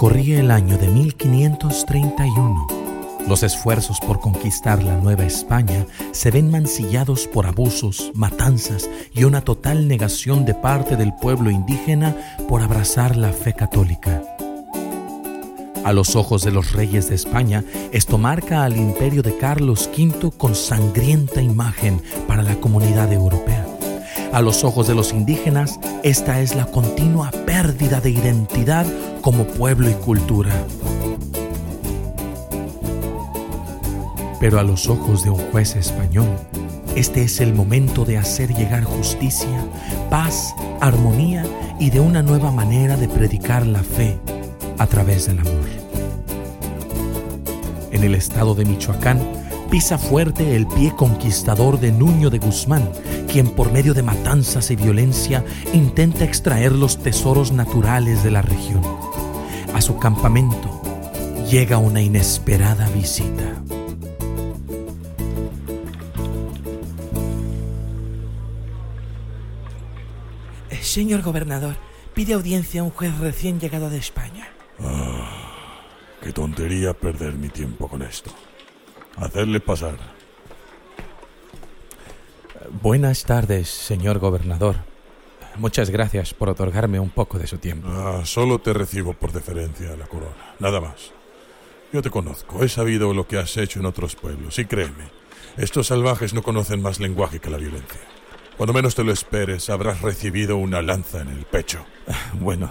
Corría el año de 1531. Los esfuerzos por conquistar la Nueva España se ven mancillados por abusos, matanzas y una total negación de parte del pueblo indígena por abrazar la fe católica. A los ojos de los reyes de España, esto marca al imperio de Carlos V con sangrienta imagen para la comunidad europea. A los ojos de los indígenas, esta es la continua pérdida de identidad como pueblo y cultura. Pero a los ojos de un juez español, este es el momento de hacer llegar justicia, paz, armonía y de una nueva manera de predicar la fe a través del amor. En el estado de Michoacán, pisa fuerte el pie conquistador de Nuño de Guzmán, quien por medio de matanzas y violencia intenta extraer los tesoros naturales de la región. A su campamento llega una inesperada visita. Eh, señor gobernador, pide audiencia a un juez recién llegado de España. Ah, qué tontería perder mi tiempo con esto. Hacerle pasar. Buenas tardes, señor gobernador. Muchas gracias por otorgarme un poco de su tiempo. Ah, solo te recibo por deferencia a la corona, nada más. Yo te conozco, he sabido lo que has hecho en otros pueblos, y créeme, estos salvajes no conocen más lenguaje que la violencia. Cuando menos te lo esperes, habrás recibido una lanza en el pecho. Bueno,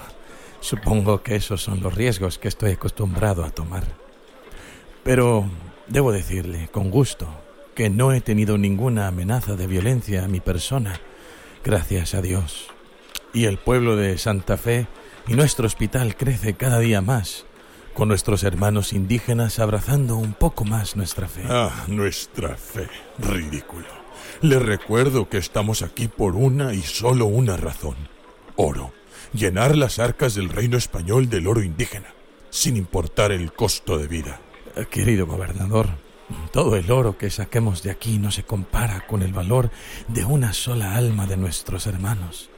supongo que esos son los riesgos que estoy acostumbrado a tomar. Pero debo decirle, con gusto, que no he tenido ninguna amenaza de violencia a mi persona, gracias a Dios. Y el pueblo de Santa Fe y nuestro hospital crece cada día más, con nuestros hermanos indígenas abrazando un poco más nuestra fe. Ah, nuestra fe. Ridículo. Le recuerdo que estamos aquí por una y solo una razón. Oro. Llenar las arcas del reino español del oro indígena, sin importar el costo de vida. Querido gobernador, todo el oro que saquemos de aquí no se compara con el valor de una sola alma de nuestros hermanos.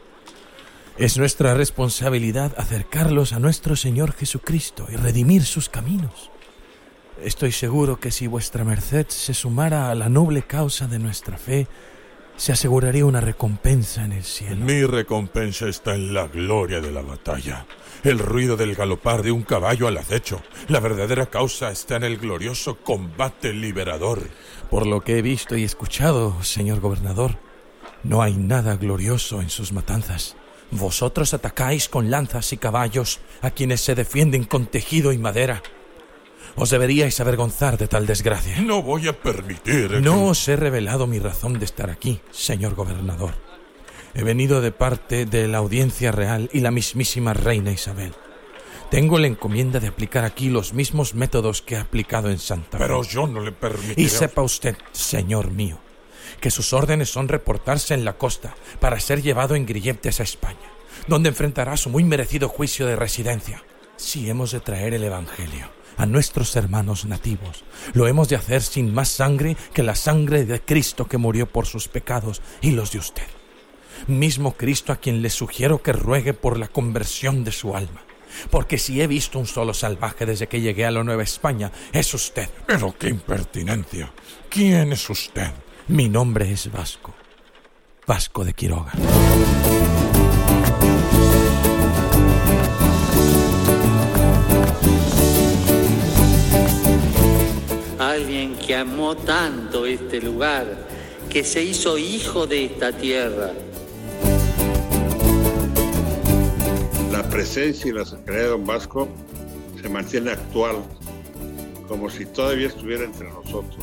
Es nuestra responsabilidad acercarlos a nuestro Señor Jesucristo y redimir sus caminos. Estoy seguro que si vuestra merced se sumara a la noble causa de nuestra fe, se aseguraría una recompensa en el cielo. Mi recompensa está en la gloria de la batalla, el ruido del galopar de un caballo al acecho. La verdadera causa está en el glorioso combate liberador. Por lo que he visto y escuchado, señor gobernador, no hay nada glorioso en sus matanzas. Vosotros atacáis con lanzas y caballos a quienes se defienden con tejido y madera. Os deberíais avergonzar de tal desgracia. No voy a permitir. No os he revelado mi razón de estar aquí, señor gobernador. He venido de parte de la Audiencia Real y la mismísima Reina Isabel. Tengo la encomienda de aplicar aquí los mismos métodos que he aplicado en Santa Fe. Pero yo no le permitiré. Y sepa usted, señor mío, que sus órdenes son reportarse en la costa para ser llevado en grilletes a España, donde enfrentará su muy merecido juicio de residencia. Si hemos de traer el Evangelio a nuestros hermanos nativos, lo hemos de hacer sin más sangre que la sangre de Cristo que murió por sus pecados y los de usted. Mismo Cristo a quien le sugiero que ruegue por la conversión de su alma. Porque si he visto un solo salvaje desde que llegué a la Nueva España, es usted. Pero qué impertinencia. ¿Quién es usted? Mi nombre es Vasco. Vasco de Quiroga. Que amó tanto este lugar, que se hizo hijo de esta tierra. La presencia y la sacralidad de Don Vasco se mantiene actual, como si todavía estuviera entre nosotros.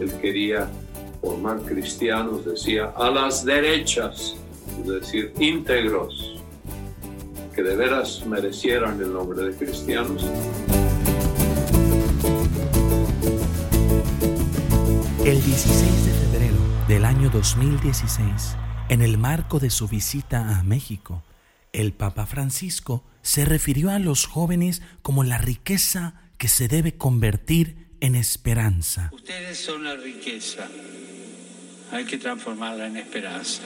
Él quería formar cristianos, decía, a las derechas, es decir, íntegros, que de veras merecieran el nombre de cristianos. El 16 de febrero del año 2016, en el marco de su visita a México, el Papa Francisco se refirió a los jóvenes como la riqueza que se debe convertir en esperanza. Ustedes son la riqueza. hay que transformarla en esperanza.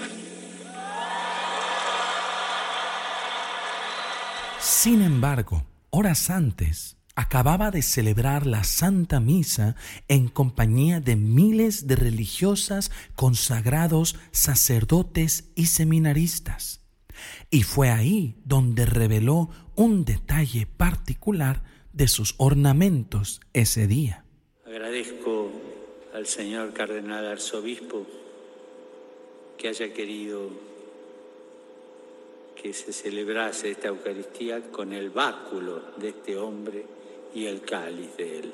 Sin embargo, horas antes, acababa de celebrar la Santa Misa en compañía de miles de religiosas, consagrados, sacerdotes y seminaristas. Y fue ahí donde reveló un detalle particular de sus ornamentos ese día. Agradezco al señor cardenal arzobispo que haya querido que se celebrase esta Eucaristía con el báculo de este hombre y el cáliz de él.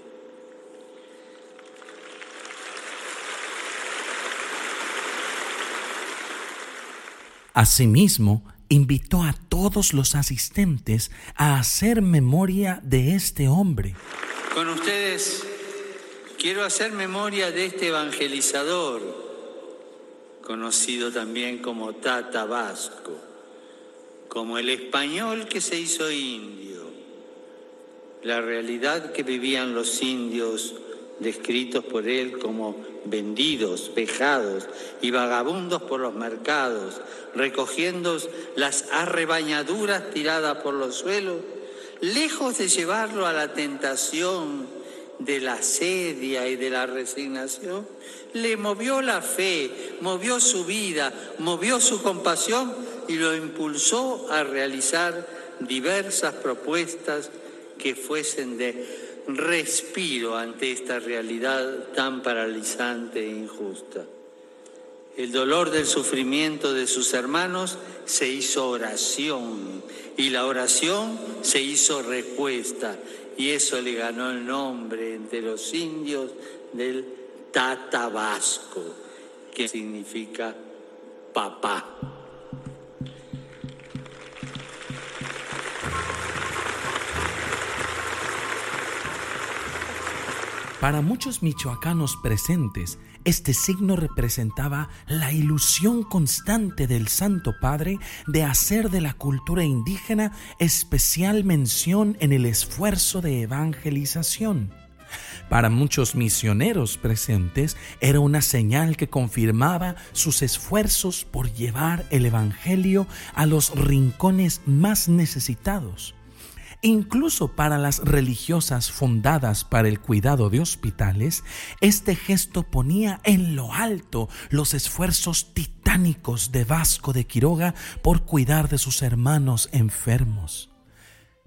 Asimismo, invitó a todos los asistentes a hacer memoria de este hombre. Con ustedes quiero hacer memoria de este evangelizador, conocido también como Tata Vasco, como el español que se hizo indio, la realidad que vivían los indios descritos por él como vendidos, vejados y vagabundos por los mercados, recogiendo las arrebañaduras tiradas por los suelos, lejos de llevarlo a la tentación de la sedia y de la resignación, le movió la fe, movió su vida, movió su compasión y lo impulsó a realizar diversas propuestas que fuesen de respiro ante esta realidad tan paralizante e injusta. El dolor del sufrimiento de sus hermanos se hizo oración y la oración se hizo respuesta y eso le ganó el nombre entre los indios del Tatabasco, que significa papá. Para muchos michoacanos presentes, este signo representaba la ilusión constante del Santo Padre de hacer de la cultura indígena especial mención en el esfuerzo de evangelización. Para muchos misioneros presentes era una señal que confirmaba sus esfuerzos por llevar el Evangelio a los rincones más necesitados. Incluso para las religiosas fundadas para el cuidado de hospitales, este gesto ponía en lo alto los esfuerzos titánicos de Vasco de Quiroga por cuidar de sus hermanos enfermos.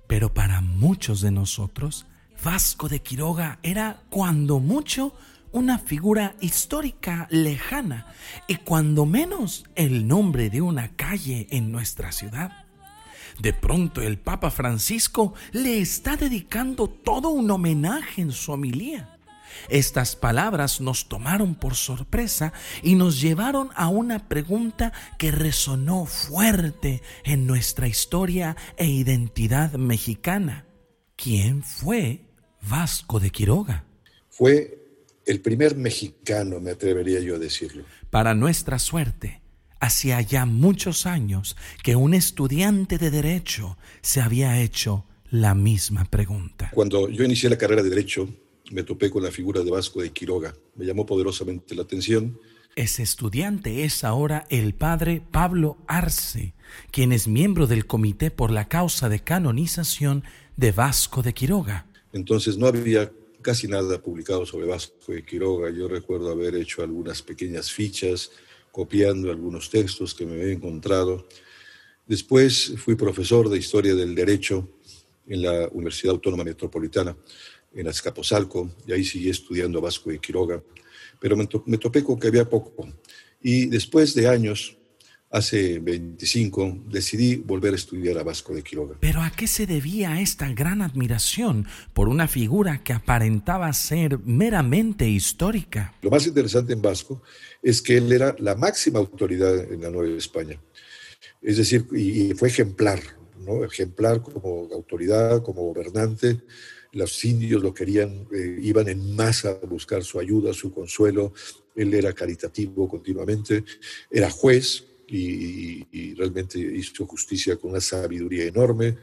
Pero para muchos de nosotros, Vasco de Quiroga era cuando mucho una figura histórica lejana y cuando menos el nombre de una calle en nuestra ciudad. De pronto el Papa Francisco le está dedicando todo un homenaje en su homilía. Estas palabras nos tomaron por sorpresa y nos llevaron a una pregunta que resonó fuerte en nuestra historia e identidad mexicana. ¿Quién fue Vasco de Quiroga? Fue el primer mexicano, me atrevería yo a decirlo. Para nuestra suerte, hacía ya muchos años que un estudiante de derecho se había hecho la misma pregunta. Cuando yo inicié la carrera de derecho, me topé con la figura de Vasco de Quiroga. Me llamó poderosamente la atención. Ese estudiante es ahora el padre Pablo Arce, quien es miembro del Comité por la Causa de Canonización de Vasco de Quiroga. Entonces no había casi nada publicado sobre Vasco de Quiroga. Yo recuerdo haber hecho algunas pequeñas fichas, copiando algunos textos que me había encontrado. Después fui profesor de Historia del Derecho en la Universidad Autónoma Metropolitana, en Azcapotzalco, y ahí seguí estudiando Vasco de Quiroga, pero me topé con que había poco. Y después de años, hace 25, decidí volver a estudiar a Vasco de Quiroga. Pero ¿a qué se debía esta gran admiración por una figura que aparentaba ser meramente histórica? Lo más interesante en Vasco es que él era la máxima autoridad en la Nueva España. Es decir, y fue ejemplar, ¿no? Ejemplar como autoridad, como gobernante. Los indios lo querían, eh, iban en masa a buscar su ayuda, su consuelo. Él era caritativo continuamente. Era juez, y, realmente hizo justicia con una sabiduría enorme.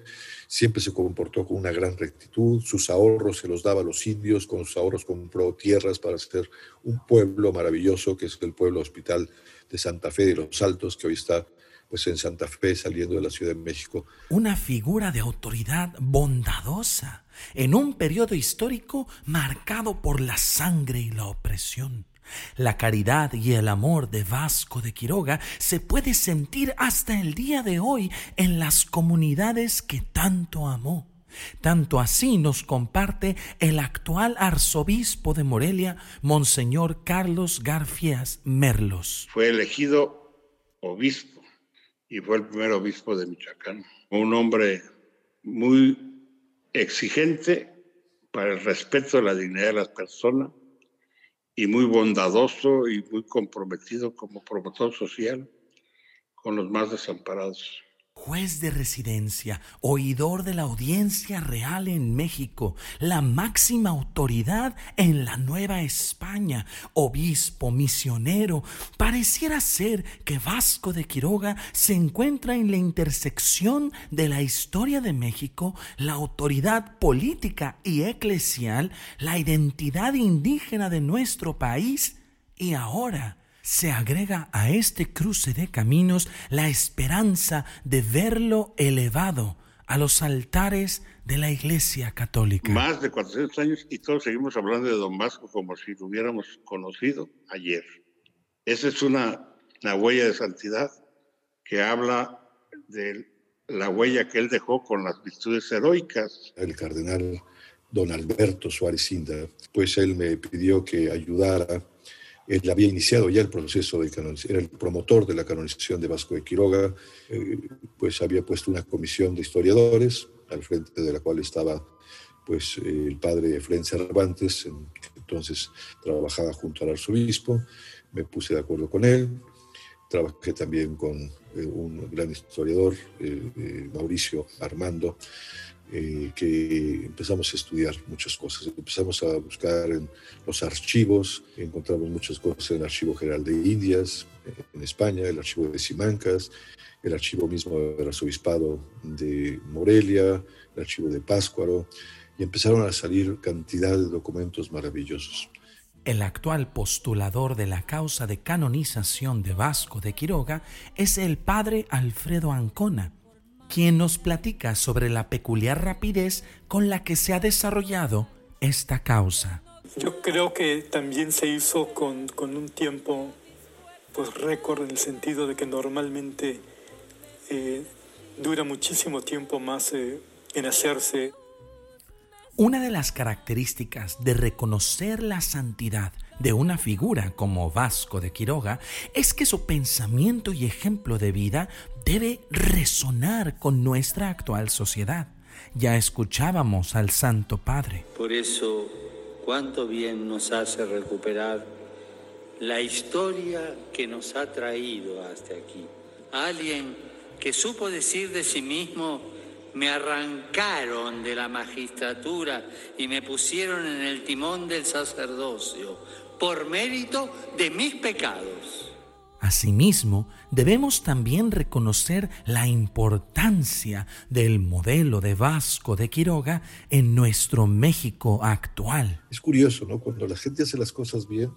Siempre se comportó con una gran rectitud. Sus ahorros se los daba a los indios. Con sus ahorros compró tierras para hacer un pueblo maravilloso, que es el pueblo hospital de Santa Fe de los Altos, que hoy está pues en Santa Fe saliendo de la Ciudad de México. Una figura de autoridad bondadosa en un periodo histórico marcado por la sangre y la opresión. La caridad y el amor de Vasco de Quiroga se puede sentir hasta el día de hoy en las comunidades que tanto amó. Tanto así nos comparte el actual arzobispo de Morelia, Monseñor Carlos Garfias Merlos. Fue elegido obispo y fue el primer obispo de Michoacán. Un hombre muy exigente para el respeto de la dignidad de las personas y muy bondadoso y muy comprometido como promotor social con los más desamparados juez de residencia, oidor de la audiencia real en México, la máxima autoridad en la Nueva España, obispo, misionero, pareciera ser que Vasco de Quiroga se encuentra en la intersección de la historia de México, la autoridad política y eclesial, la identidad indígena de nuestro país y ahora se agrega a este cruce de caminos la esperanza de verlo elevado a los altares de la Iglesia Católica. Más de 400 años y todos seguimos hablando de Don Vasco como si lo hubiéramos conocido ayer. Esa es una, una huella de santidad que habla de la huella que él dejó con las virtudes heroicas. El cardenal don Alberto Suárez Inda, pues él me pidió que ayudara él había iniciado ya el proceso de canonización, era el promotor de la canonización de Vasco de Quiroga, eh, pues había puesto una comisión de historiadores, al frente de la cual estaba pues el padre Efraín Cervantes, entonces trabajaba junto al arzobispo, me puse de acuerdo con él, trabajé también con eh, un gran historiador, eh, Mauricio Armando, eh, que empezamos a estudiar muchas cosas. Empezamos a buscar en los archivos, encontramos muchas cosas en el Archivo General de Indias, en España, el Archivo de Simancas, el archivo mismo del Arzobispado de Morelia, el archivo de Páscuaro, y empezaron a salir cantidad de documentos maravillosos. El actual postulador de la causa de canonización de Vasco de Quiroga es el padre Alfredo Ancona, quien nos platica sobre la peculiar rapidez con la que se ha desarrollado esta causa. Yo creo que también se hizo con, un tiempo pues récord en el sentido de que normalmente eh, dura muchísimo tiempo más eh, en hacerse. Una de las características de reconocer la santidad de una figura como Vasco de Quiroga es que su pensamiento y ejemplo de vida debe resonar con nuestra actual sociedad. Ya escuchábamos al Santo Padre. Por eso, cuánto bien nos hace recuperar la historia que nos ha traído hasta aquí. Alguien que supo decir de sí mismo, me arrancaron de la magistratura y me pusieron en el timón del sacerdocio por mérito de mis pecados. Asimismo, debemos también reconocer la importancia del modelo de Vasco de Quiroga en nuestro México actual. Es curioso, ¿no? Cuando la gente hace las cosas bien,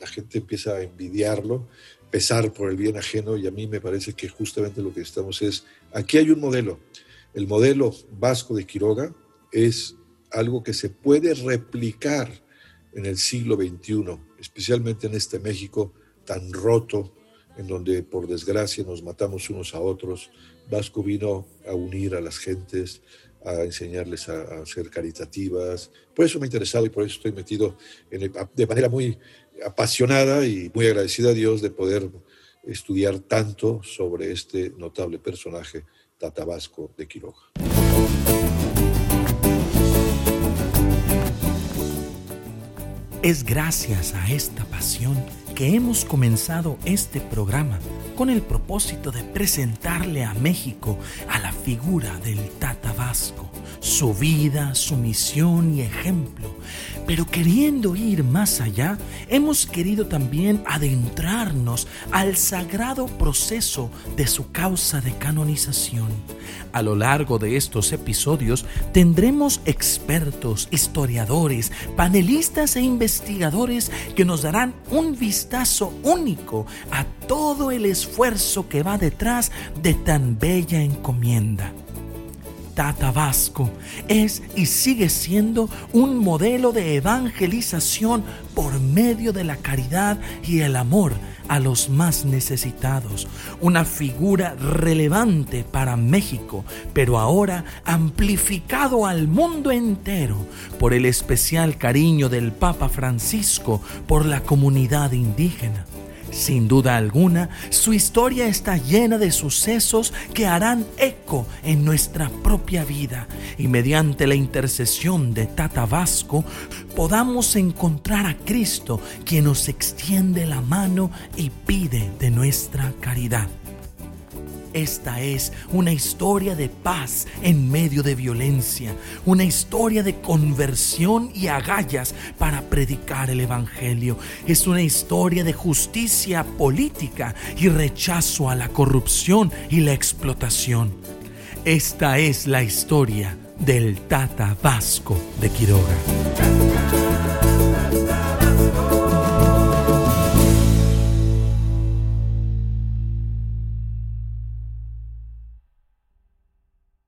la gente empieza a envidiarlo, pesar por el bien ajeno y a mí me parece que justamente lo que estamos es, aquí hay un modelo. El modelo Vasco de Quiroga es algo que se puede replicar en el siglo XXI, especialmente en este México tan roto, en donde por desgracia nos matamos unos a otros. Vasco vino a unir a las gentes, a enseñarles a, ser caritativas. Por eso me ha interesado y por eso estoy metido de manera muy apasionada y muy agradecida a Dios de poder estudiar tanto sobre este notable personaje, Tata Vasco de Quiroga. Es gracias a esta pasión que hemos comenzado este programa con el propósito de presentarle a México a la figura del Tata Vasco, su vida, su misión y ejemplo, Pero queriendo ir más allá, hemos querido también adentrarnos al sagrado proceso de su causa de canonización. A lo largo de estos episodios tendremos expertos, historiadores, panelistas e investigadores que nos darán un vistazo único a todo el esfuerzo que va detrás de tan bella encomienda. Tata es y sigue siendo un modelo de evangelización por medio de la caridad y el amor a los más necesitados, una figura relevante para México, pero ahora amplificado al mundo entero por el especial cariño del Papa Francisco por la comunidad indígena. Sin duda alguna, su historia está llena de sucesos que harán eco en nuestra propia vida y mediante la intercesión de Tata Vasco podamos encontrar a Cristo quien nos extiende la mano y pide de nuestra caridad. Esta es una historia de paz en medio de violencia, una historia de conversión y agallas para predicar el Evangelio. Es una historia de justicia política y rechazo a la corrupción y la explotación. Esta es la historia del Tata Vasco de Quiroga.